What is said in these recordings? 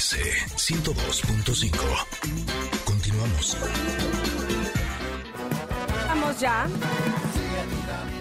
MBS 102.5. Continuamos. Vamos ya.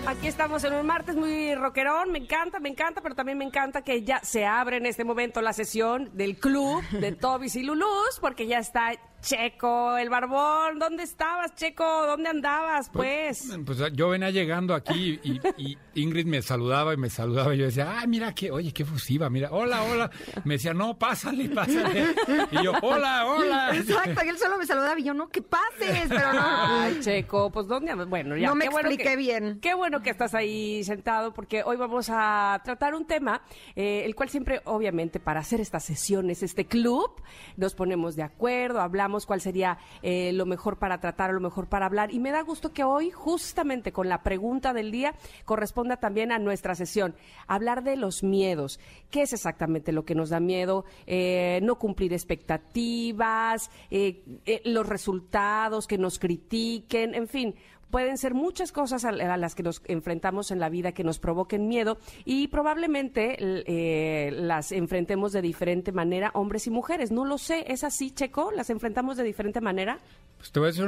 Aquí estamos en un martes muy rockerón, me encanta, me encanta, pero también me encanta que ya se abre en este momento la sesión del club de Tobis y Lulús, porque ya está Checo, el barbón, ¿dónde estabas, Checo? ¿Dónde andabas, pues? Pues, pues yo venía llegando aquí y, y, Ingrid me saludaba y me saludaba y yo decía, ah, mira, qué, oye, qué fusiva, mira, hola, hola. Me decía, no, pásale, pásale. Y yo, hola, hola. Exacto, y él solo me saludaba y yo, no, que pases, pero no. Ay, Checo, pues ¿dónde? Bueno, ya. No me qué bueno expliqué que- bien. Qué bueno que estás ahí sentado, porque hoy vamos a tratar un tema, eh, el cual siempre, obviamente, para hacer estas sesiones, este club, nos ponemos de acuerdo, hablamos cuál sería eh, lo mejor para tratar, lo mejor para hablar. Y me da gusto que hoy, justamente con la pregunta del día, corresponda también a nuestra sesión. Hablar de los miedos. ¿Qué es exactamente lo que nos da miedo? Eh, no cumplir expectativas, eh, los resultados, que nos critiquen, en fin pueden ser muchas cosas a, a las que nos enfrentamos en la vida que nos provoquen miedo y probablemente eh, las enfrentemos de diferente manera, hombres y mujeres. No lo sé, ¿es así, Checo? ¿Las enfrentamos de diferente manera? Pues te voy a decir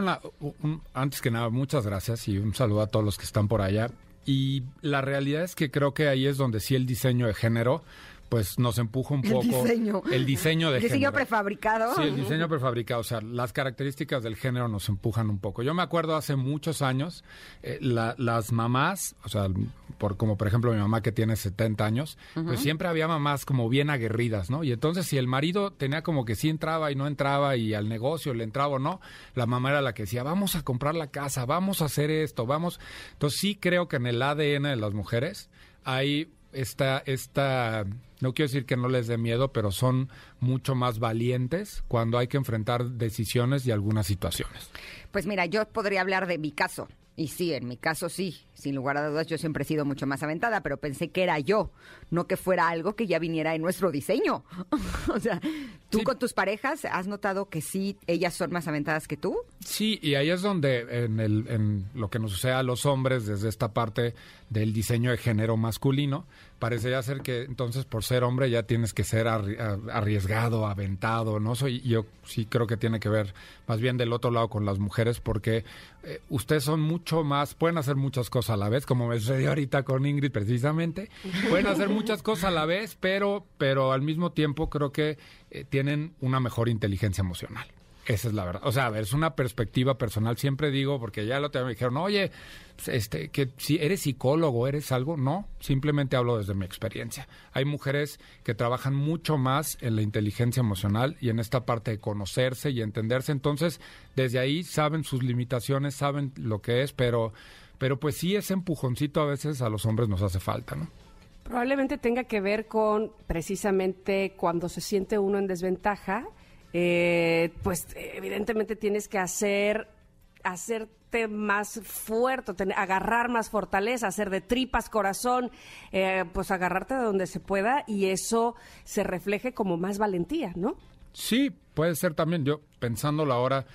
antes que nada, muchas gracias y un saludo a todos los que están por allá. Y la realidad es que creo que ahí es donde sí el diseño de género, pues nos empuja un El poco. diseño. El diseño de Diseño género. prefabricado. Sí, el diseño prefabricado, o sea, las características del género nos empujan un poco. Yo me acuerdo hace muchos años, eh, la- las mamás, o sea, por, como por ejemplo mi mamá que tiene 70 años, pues siempre había mamás como bien aguerridas, ¿no? Y entonces si el marido tenía como que sí entraba y no entraba y al negocio le entraba o no, la mamá era la que decía, vamos a comprar la casa, vamos a hacer esto, vamos. Entonces sí creo que en el ADN de las mujeres hay esta, esta, no quiero decir que no les dé miedo, pero son mucho más valientes cuando hay que enfrentar decisiones y algunas situaciones. Pues mira, yo podría hablar de mi caso. Y sí, en mi caso sí, sin lugar a dudas yo siempre he sido mucho más aventada, pero pensé que era yo, no que fuera algo que ya viniera en nuestro diseño. o sea, ¿tú Sí. con tus parejas has notado que sí, ellas son más aventadas que tú? Sí, y ahí es donde en, el, en lo que nos sucede a los hombres desde esta parte del diseño de género masculino, parecería ser que entonces por ser hombre ya tienes que ser arriesgado, aventado, ¿no? Soy, yo sí creo que tiene que ver más bien del otro lado con las mujeres porque eh, ustedes son mucho más, pueden hacer muchas cosas a la vez, como me sucedió ahorita con Ingrid precisamente, pueden hacer muchas cosas a la vez, pero, pero al mismo tiempo creo que eh, tienen una mejor inteligencia emocional. Esa es la verdad. O sea, es una perspectiva personal. Siempre digo, porque ya lo día me dijeron, oye, este, que si eres psicólogo, eres algo. No, simplemente hablo desde mi experiencia. Hay mujeres que trabajan mucho más en la inteligencia emocional y en esta parte de conocerse y entenderse. Entonces, desde ahí saben sus limitaciones, saben lo que es, pero, pero pues sí, ese empujoncito a veces a los hombres nos hace falta, ¿no? Probablemente tenga que ver con precisamente cuando se siente uno en desventaja, eh, pues evidentemente tienes que hacer, hacerte más fuerte, agarrar más fortaleza, hacer de tripas corazón, eh, pues agarrarte de donde se pueda y eso se refleje como más valentía, ¿no? Sí, puede ser también. Yo pensándolo ahora,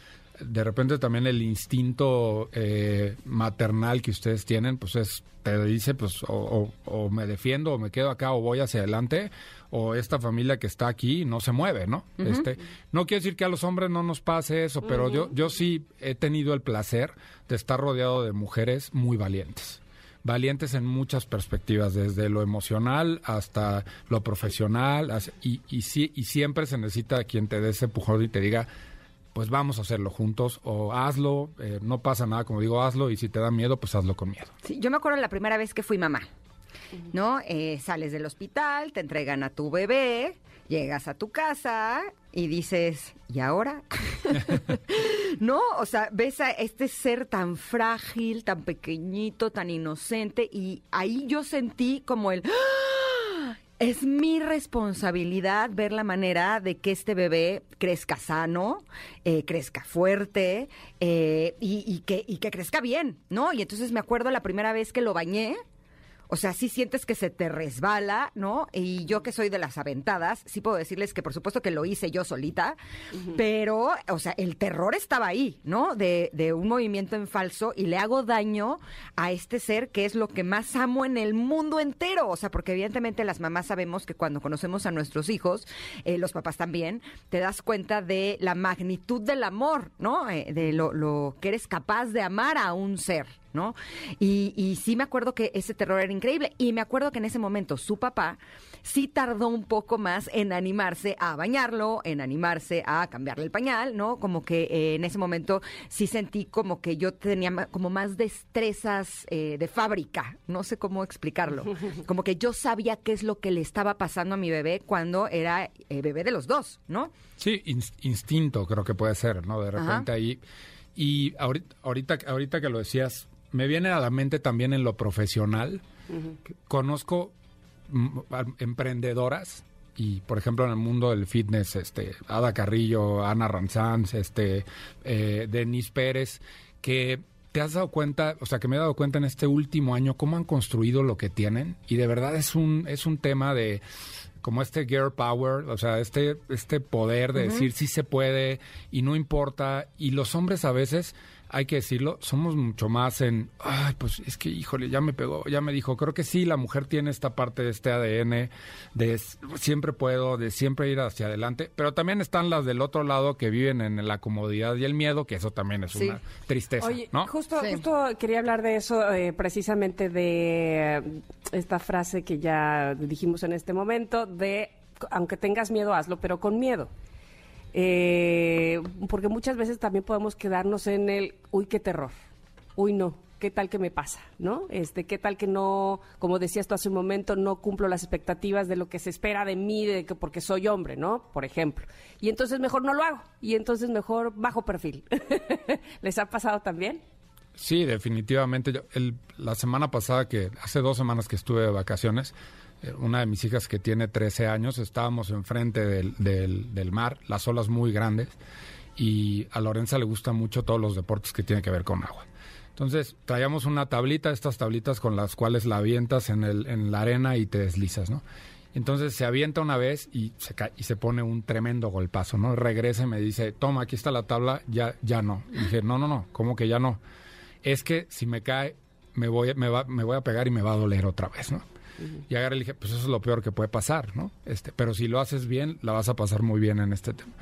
de repente también el instinto eh, maternal que ustedes tienen, pues es, te dice, pues o, o- o me defiendo, o me quedo acá, o voy hacia adelante, o esta familia que está aquí no se mueve, ¿no? Este, no quiero decir que a los hombres no nos pase eso, pero yo, yo sí he tenido el placer de estar rodeado de mujeres muy valientes. Valientes en muchas perspectivas, desde lo emocional hasta lo profesional, y, y, sí- y siempre se necesita quien te dé ese empujón y te diga, pues vamos a hacerlo juntos, o hazlo, eh, no pasa nada, como digo, hazlo, y si te da miedo, pues hazlo con miedo. Sí, yo me acuerdo la primera vez que fui mamá, ¿no? Eh, sales del hospital, te entregan a tu bebé, llegas a tu casa y dices, ¿y ahora? ¿No? O sea, ves a este ser tan frágil, tan pequeñito, tan inocente y ahí yo sentí como el... ¡Ah! Es mi responsabilidad ver la manera de que este bebé crezca sano, eh, crezca fuerte eh, y, y que, y que crezca bien, ¿no? Y entonces me acuerdo la primera vez que lo bañé, O sea, sí sientes que se te resbala, ¿no? Y yo que soy de las aventadas, sí puedo decirles que por supuesto que lo hice yo solita, pero, o sea, el terror estaba ahí, ¿no? De, de un movimiento en falso y le hago daño a este ser que es lo que más amo en el mundo entero. O sea, porque evidentemente las mamás sabemos que cuando conocemos a nuestros hijos, eh, los papás también, te das cuenta de la magnitud del amor, ¿no? Eh, de lo, lo que eres capaz de amar a un ser, ¿no? Y, y sí me acuerdo que ese terror era increíble. Y me acuerdo que en ese momento su papá sí tardó un poco más en animarse a bañarlo, en animarse a cambiarle el pañal, ¿no? Como que eh, en ese momento sí sentí como que yo tenía como más destrezas eh, de fábrica, no sé cómo explicarlo. Como que yo sabía qué es lo que le estaba pasando a mi bebé cuando era eh, bebé de los dos, ¿no? Sí, ins- instinto creo que puede ser, ¿no? De Ajá. repente ahí. Y ahorita, ahorita, ahorita que lo decías, me viene a la mente también en lo profesional. Conozco mm, emprendedoras y, por ejemplo, en el mundo del fitness, este, Ada Carrillo, Ana Ranzanz, este, eh, Denise Pérez, que te has dado cuenta, o sea, que me he dado cuenta en este último año cómo han construido lo que tienen y de verdad es un, es un tema de como este girl power, o sea, este, este poder de decir sí se puede y no importa. Y los hombres a veces, hay que decirlo, somos mucho más en, ay, pues es que, híjole, ya me pegó, ya me dijo. Creo que sí, la mujer tiene esta parte de este ADN de siempre puedo, de siempre ir hacia adelante. Pero también están las del otro lado que viven en la comodidad y el miedo, que eso también es Sí. una tristeza, Oye, ¿no? justo, Sí. justo quería hablar de eso, eh, precisamente de eh, esta frase que ya dijimos en este momento, de aunque tengas miedo, hazlo, pero con miedo. Eh, porque muchas veces también podemos quedarnos en el, uy, qué terror, uy, no, qué tal que me pasa, ¿no? Este, qué tal que no, como decías tú hace un momento, no cumplo las expectativas de lo que se espera de mí, de que porque soy hombre, ¿no? Por ejemplo. Y entonces mejor no lo hago, y entonces mejor bajo perfil. ¿Les ha pasado también? Sí, definitivamente. La semana pasada, que hace dos semanas que estuve de vacaciones, una de mis hijas que tiene 13 años, estábamos enfrente del, mar, las olas muy grandes, y a Lorenza le gustan mucho todos los deportes que tienen que ver con agua. Entonces, traíamos una tablita, estas tablitas con las cuales la avientas en, la arena y te deslizas, ¿no? Entonces se avienta una vez y se pone un tremendo golpazo, ¿no? Regresa y me dice, toma, aquí está la tabla, ya, ya no. Y dije, no, no, no, ¿cómo que ya no? Es que si me cae, me voy, me voy a pegar y me va a doler otra vez, ¿no? Y agarré y dije, pues eso es lo peor que puede pasar, ¿no? Este, pero si lo haces bien, la vas a pasar muy bien en este tema.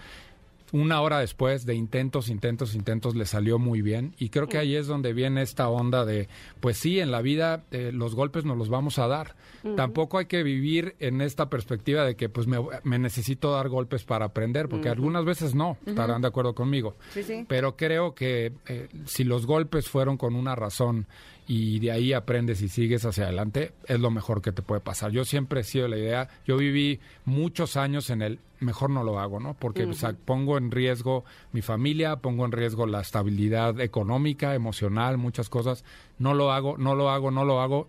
Una hora después de intentos, intentos, intentos, le salió muy bien. Y creo que ahí es donde viene esta onda de, pues sí, en la vida eh, los golpes nos los vamos a dar. Tampoco hay que vivir en esta perspectiva de que pues me, me necesito dar golpes para aprender, porque algunas veces no, estarán de acuerdo conmigo. Sí, sí. Pero creo que eh, si los golpes fueron con una razón y de ahí aprendes y sigues hacia adelante, es lo mejor que te puede pasar. Yo siempre he sido la idea, yo viví muchos años en el mejor no lo hago, ¿no? Porque o sea, pongo en riesgo mi familia, pongo en riesgo la estabilidad económica, emocional, muchas cosas. No lo hago, no lo hago, no lo hago.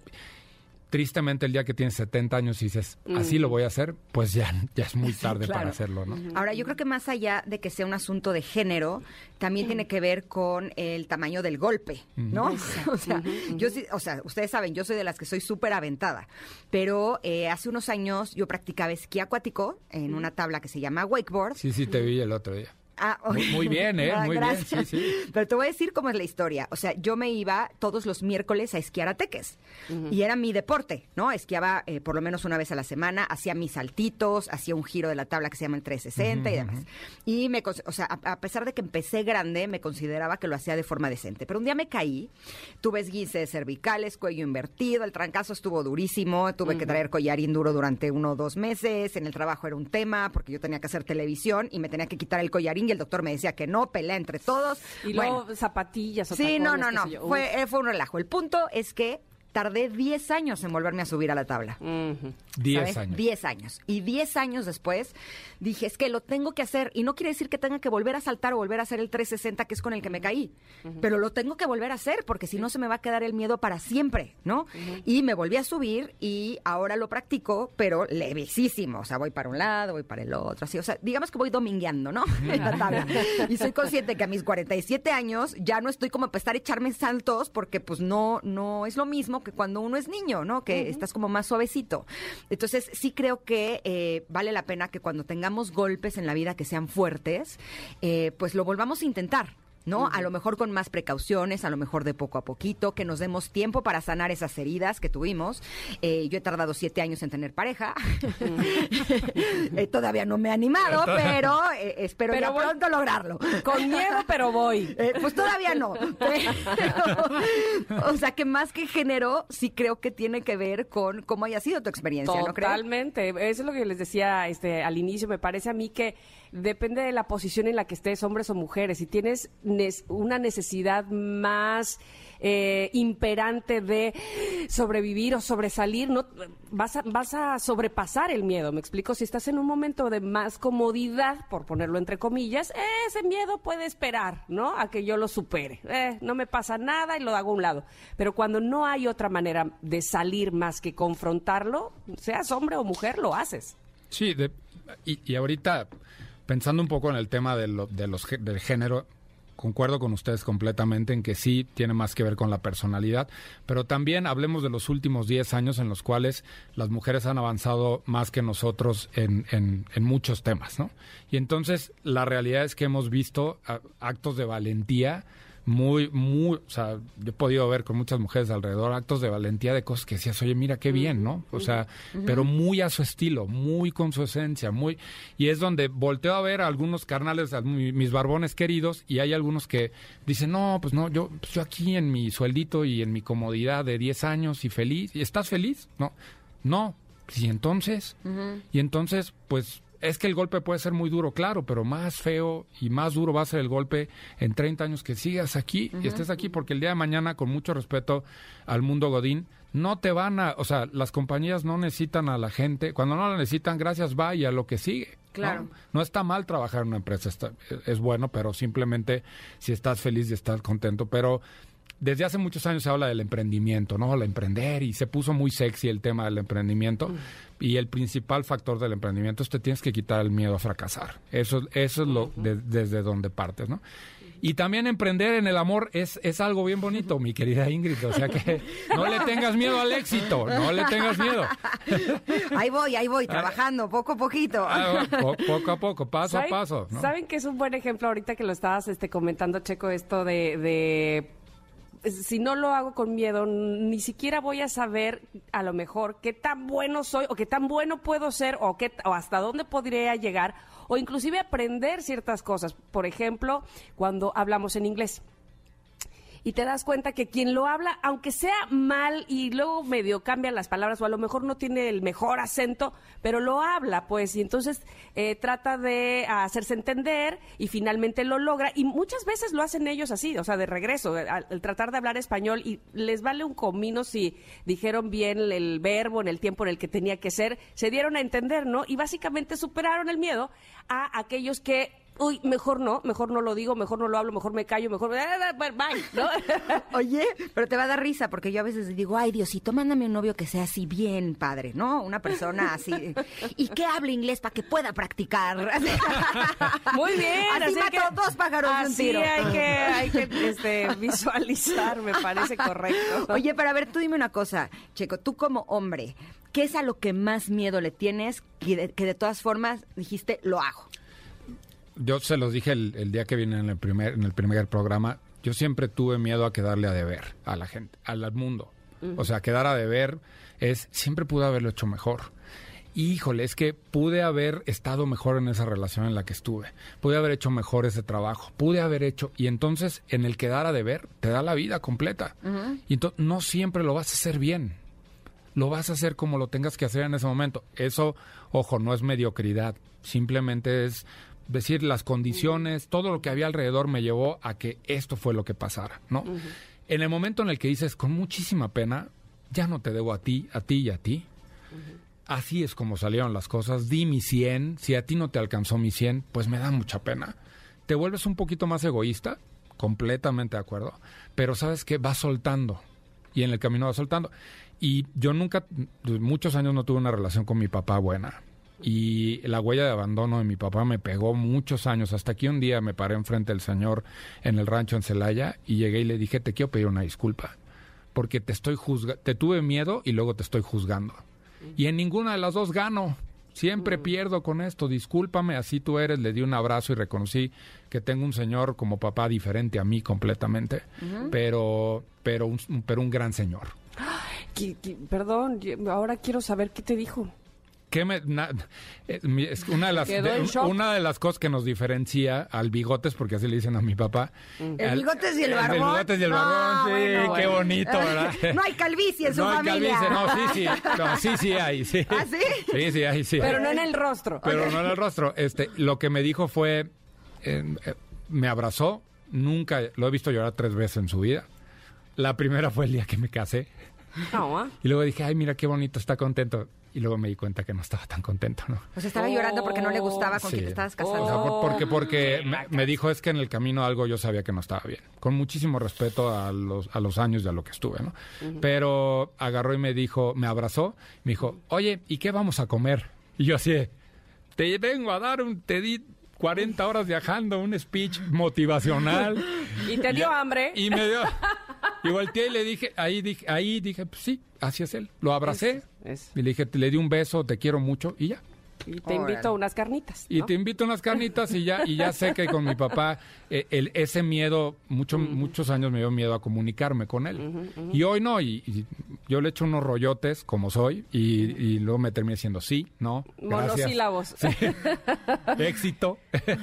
Tristemente el día que tienes 70 años y dices, así lo voy a hacer, pues ya, ya es muy tarde para claro. hacerlo, ¿no? Ahora, yo creo que más allá de que sea un asunto de género, también tiene que ver con el tamaño del golpe, ¿no? o, sea, yo sí- o sea, ustedes saben, yo soy de las que soy súper aventada, pero eh, hace unos años yo practicaba esquí acuático en una tabla que se llama wakeboard. Sí, sí, te vi el otro día. Ah, Muy- muy bien, ¿eh? Ah, Muy bien, gracias. sí, sí. Pero te voy a decir cómo es la historia. O sea, yo me iba todos los miércoles a esquiar a Teques. Y era mi deporte, ¿no? Esquiaba eh, por lo menos una vez a la semana, hacía mis saltitos, hacía un giro de la tabla que se llama el 360 y demás. Y me, o sea, a, a pesar de que empecé grande, me consideraba que lo hacía de forma decente. Pero un día me caí, tuve esguinces cervicales, cuello invertido, el trancazo estuvo durísimo, tuve que traer collarín duro durante uno o dos meses, en el trabajo era un tema porque yo tenía que hacer televisión y me tenía que quitar el collarín y el doctor me decía que no, pelea entre todos. Y Bueno, luego zapatillas o Sí, no, no, no. Fue, eh, fue un relajo. El punto es que tardé 10 años en volverme a subir a la tabla. Ujú. 10 ¿sabes? años. 10 años. Y 10 años después dije, es que lo tengo que hacer. Y no quiere decir que tenga que volver a saltar o volver a hacer el 360, que es con el que me caí. Pero lo tengo que volver a hacer, porque si no se me va a quedar el miedo para siempre, ¿no? Y me volví a subir y ahora lo practico, pero levísimo. O sea, voy para un lado, voy para el otro, así. O sea, digamos que voy domingueando, ¿no? En la tabla. Y soy consciente que a mis 47 años ya no estoy como para estar echarme saltos, porque pues no, no es lo mismo que cuando uno es niño, ¿no? Que estás como más suavecito. Entonces, sí creo que eh, vale la pena que cuando tengamos golpes en la vida que sean fuertes, eh, pues lo volvamos a intentar. ¿No? A lo mejor con más precauciones, a lo mejor de poco a poquito, que nos demos tiempo para sanar esas heridas que tuvimos. Eh, yo he tardado siete años en tener pareja. Eh, todavía no me he animado, pero eh, espero ya pronto lograrlo. Con miedo, pero voy. pues todavía no. o sea, que más que género, sí creo que tiene que ver con cómo haya sido tu experiencia, ¿no crees? Totalmente. Eso es lo que les decía este, al inicio. Me parece a mí que depende de la posición en la que estés, hombres o mujeres. Si tienes una necesidad más eh, imperante de sobrevivir o sobresalir, no vas a, vas a sobrepasar el miedo. Me explico. Si estás en un momento de más comodidad, por ponerlo entre comillas, ese miedo puede esperar, ¿no? A que yo lo supere. Eh, no me pasa nada y lo hago a un lado. Pero cuando no hay otra manera de salir más que confrontarlo, seas hombre o mujer, lo haces. Sí, y, y ahorita pensando un poco en el tema de, los, del género, concuerdo con ustedes completamente en que sí tiene más que ver con la personalidad, pero también hablemos de los últimos 10 años en los cuales las mujeres han avanzado más que nosotros en, en, en muchos temas, ¿no? Y entonces la realidad es que hemos visto actos de valentía muy, muy, o sea, yo he podido ver con muchas mujeres alrededor actos de valentía de cosas que decías, oye, mira qué bien, ¿no? O sea, pero muy a su estilo, muy con su esencia, muy, y es donde volteo a ver a algunos carnales, a mis barbones queridos, y hay algunos que dicen, no, pues no, yo, pues yo aquí en mi sueldito y en mi comodidad de 10 años y feliz, ¿y estás feliz? No, no, y entonces, y entonces, pues es que el golpe puede ser muy duro, claro, pero más feo y más duro va a ser el golpe en 30 años que sigas aquí y estés aquí, porque el día de mañana, con mucho respeto al mundo Godín, no te van a, o sea, las compañías no necesitan a la gente, cuando no la necesitan, gracias, va y a lo que sigue. Claro. ¿no? está mal trabajar en una empresa, es bueno, pero simplemente si estás feliz y estás contento, pero desde hace muchos años se habla del emprendimiento, ¿no? El emprender y se puso muy sexy el tema del emprendimiento. Mm. Y el principal factor del emprendimiento es que tienes que quitar el miedo a fracasar. Eso, eso es lo desde donde partes, ¿no? Y también emprender en el amor es, es algo bien bonito, mi querida Ingrid. O sea que no le tengas miedo al éxito, no le tengas miedo. Ahí voy, ahí voy, trabajando poco a poquito. Ah, poco a poco, paso a paso. ¿Saben que es un buen ejemplo ahorita que lo estabas este, comentando, Checo, esto de si no lo hago con miedo, ni siquiera voy a saber a lo mejor qué tan bueno soy o qué tan bueno puedo ser o, qué, o hasta dónde podría llegar o inclusive aprender ciertas cosas. Por ejemplo, cuando hablamos en inglés y te das cuenta que quien lo habla, aunque sea mal y luego medio cambian las palabras o a lo mejor no tiene el mejor acento, pero lo habla, pues, y entonces eh, trata de hacerse entender y finalmente lo logra. Y muchas veces lo hacen ellos así, o sea, de regreso, al, tratar de hablar español y les vale un comino si dijeron bien el verbo en el tiempo en el que tenía que ser, se dieron a entender, ¿no? Y básicamente superaron el miedo a aquellos que uy, mejor no, mejor no lo digo, mejor no lo hablo, mejor me callo, mejor bye, ¿no? Oye, pero te va a dar risa porque yo a veces digo, ay, Diosito, mándame un novio que sea así bien padre, ¿no? Una persona así y que hable inglés para que pueda practicar. Muy bien, así, así que, dos pájaros de un tiro. hay que, hay que este, visualizar, me parece correcto. Oye, pero a ver, tú dime una cosa, Checo, tú como hombre, ¿qué es a lo que más miedo le tienes que de todas formas dijiste, lo hago? Yo se los dije el, día que vine en el primer en el primer programa. Yo siempre tuve miedo a quedarle a deber a la gente, al mundo. O sea, quedar a deber es siempre pude haberlo hecho mejor. Híjole, es que pude haber estado mejor en esa relación en la que estuve. Pude haber hecho mejor ese trabajo. Pude haber hecho. Y entonces, en el quedar a deber, te da la vida completa. Y entonces, no siempre lo vas a hacer bien. Lo vas a hacer como lo tengas que hacer en ese momento. Eso, ojo, no es mediocridad. Simplemente es decir, las condiciones, todo lo que había alrededor me llevó a que esto fue lo que pasara, ¿no? En el momento en el que dices, con muchísima pena, ya no te debo a ti, a ti y a ti. Así es como salieron las cosas. Di mi 100. Si a ti no te alcanzó mi 100, pues me da mucha pena. Te vuelves un poquito más egoísta, completamente de acuerdo. Pero sabes que vas soltando. Y en el camino vas soltando. Y yo nunca, muchos años no tuve una relación con mi papá buena y la huella de abandono de mi papá me pegó muchos años. Hasta que un día me paré enfrente del señor en el rancho en Celaya y llegué y le dije, te quiero pedir una disculpa. porque te estoy juzga te tuve miedo y luego te estoy juzgando. Y en ninguna de las dos gano. Siempre pierdo con esto, discúlpame, así tú eres. Le di un abrazo y reconocí que tengo un señor como papá diferente a mí completamente, pero, pero, un, pero un gran señor. Perdón, ahora quiero saber qué te dijo. ¿Qué me- na- eh, es una de las de- una de las cosas que nos diferencia al bigotes porque así le dicen a mi papá El al- bigotes y el barbón. bigotes y el No, barbón sí bueno, qué bueno. bonito verdad No hay calvicie en su hay familia. calvicie, no sí sí no, sí sí hay sí ¿Ah, sí? sí sí hay sí Pero no en el rostro. pero no en el rostro este lo que me dijo fue eh, eh, me abrazó nunca lo he visto llorar tres veces en su vida la primera fue el día que me casé No, ¿ah? y luego dije ay mira qué bonito está contento y luego me di cuenta que no estaba tan contento no Pues estaba llorando porque no le gustaba con Sí. quien te estabas casando. por- porque porque me, me dijo es que en el camino algo yo sabía que no estaba bien. Con muchísimo respeto a los, a los años y a lo que estuve, ¿no? Pero agarró y me dijo, me abrazó, me dijo, oye, ¿y qué vamos a comer? Y yo así, te vengo a dar un, te di 40 horas viajando, un speech motivacional. Y te dio Ya- hambre. Y me dio... Y volteé y le dije, ahí dije, ahí dije, pues sí, así es él. Lo abracé Es- y le dije, le di un beso, te quiero mucho y ya. Y te invito a unas carnitas. Y te invito a unas carnitas y ya, y ya sé que con mi papá eh, el, ese miedo, mucho, muchos años me dio miedo a comunicarme con él. Y hoy no, y, y yo le echo unos rollotes como soy y, y luego me terminé diciendo sí, no, gracias. Monosílabos. Sí. Éxito.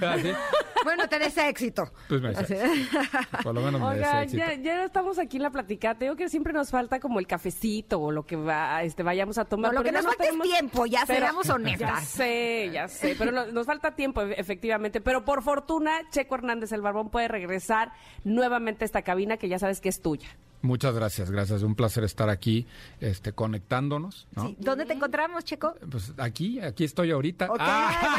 Bueno, tenés éxito. pues me. Por lo menos me Oiga, des éxito. ya, ya estamos aquí en la platicada. Te digo que siempre nos falta como el cafecito o lo que va, este, vayamos a No, tomar. lo pero que ya nos falta tenemos- es tiempo, ya Pero- seamos Ya honestas. sé, ya sé. Pero no- nos falta tiempo, e- efectivamente. Pero por fortuna, Checo Hernández, el barbón, puede regresar nuevamente a esta cabina que ya sabes que es tuya. Muchas gracias, gracias. Un placer estar aquí, este, conectándonos, ¿no? Sí. ¿Dónde te encontramos, Checo? Pues aquí, aquí estoy ahorita. Ok,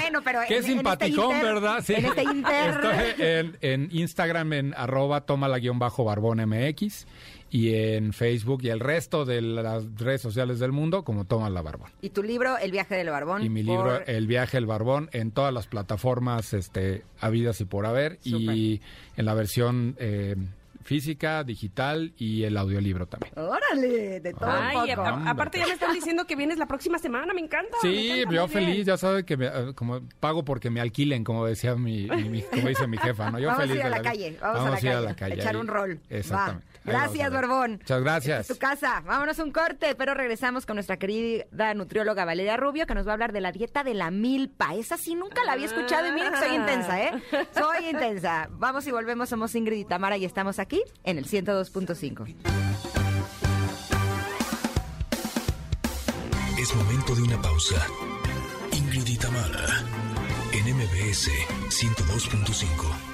bueno, pero Qué en- en este simpaticón, ¿verdad? en este inter. Estoy en, en Instagram en arroba toma la guion bajo barbón MX y en Facebook y el resto de las redes sociales del mundo como toma la barbón. Y tu libro, El viaje del barbón. Y mi por- libro El viaje el barbón en todas las plataformas este habidas y por haber y en la versión eh, física, digital y el audiolibro también. Órale, de todo un Ay, poco. a- aparte ya me están diciendo que vienes la próxima semana. Me encanta. me Sí, encanta, yo bien. feliz, ya sabe que me, eh, como pago porque me alquilen, como decía mi, mi- como dice mi jefa, ¿no? Yo vamos feliz a ir a la calle, vamos, a, la ir calle, a la calle. echar ahí. un rol. Exactamente. Vamos Gracias. Barbón. Muchas gracias. Es tu casa. Vámonos a un corte, pero regresamos con nuestra querida nutrióloga Valeria Rubio, que nos va a hablar de la dieta de la milpa. Esa sí nunca la había escuchado y miren que soy intensa, ¿eh? Soy intensa. Vamos y volvemos, somos Ingrid y Tamara y estamos aquí en el 102.5. Es momento de una pausa. Ingrid y Tamara, en MBS 102.5.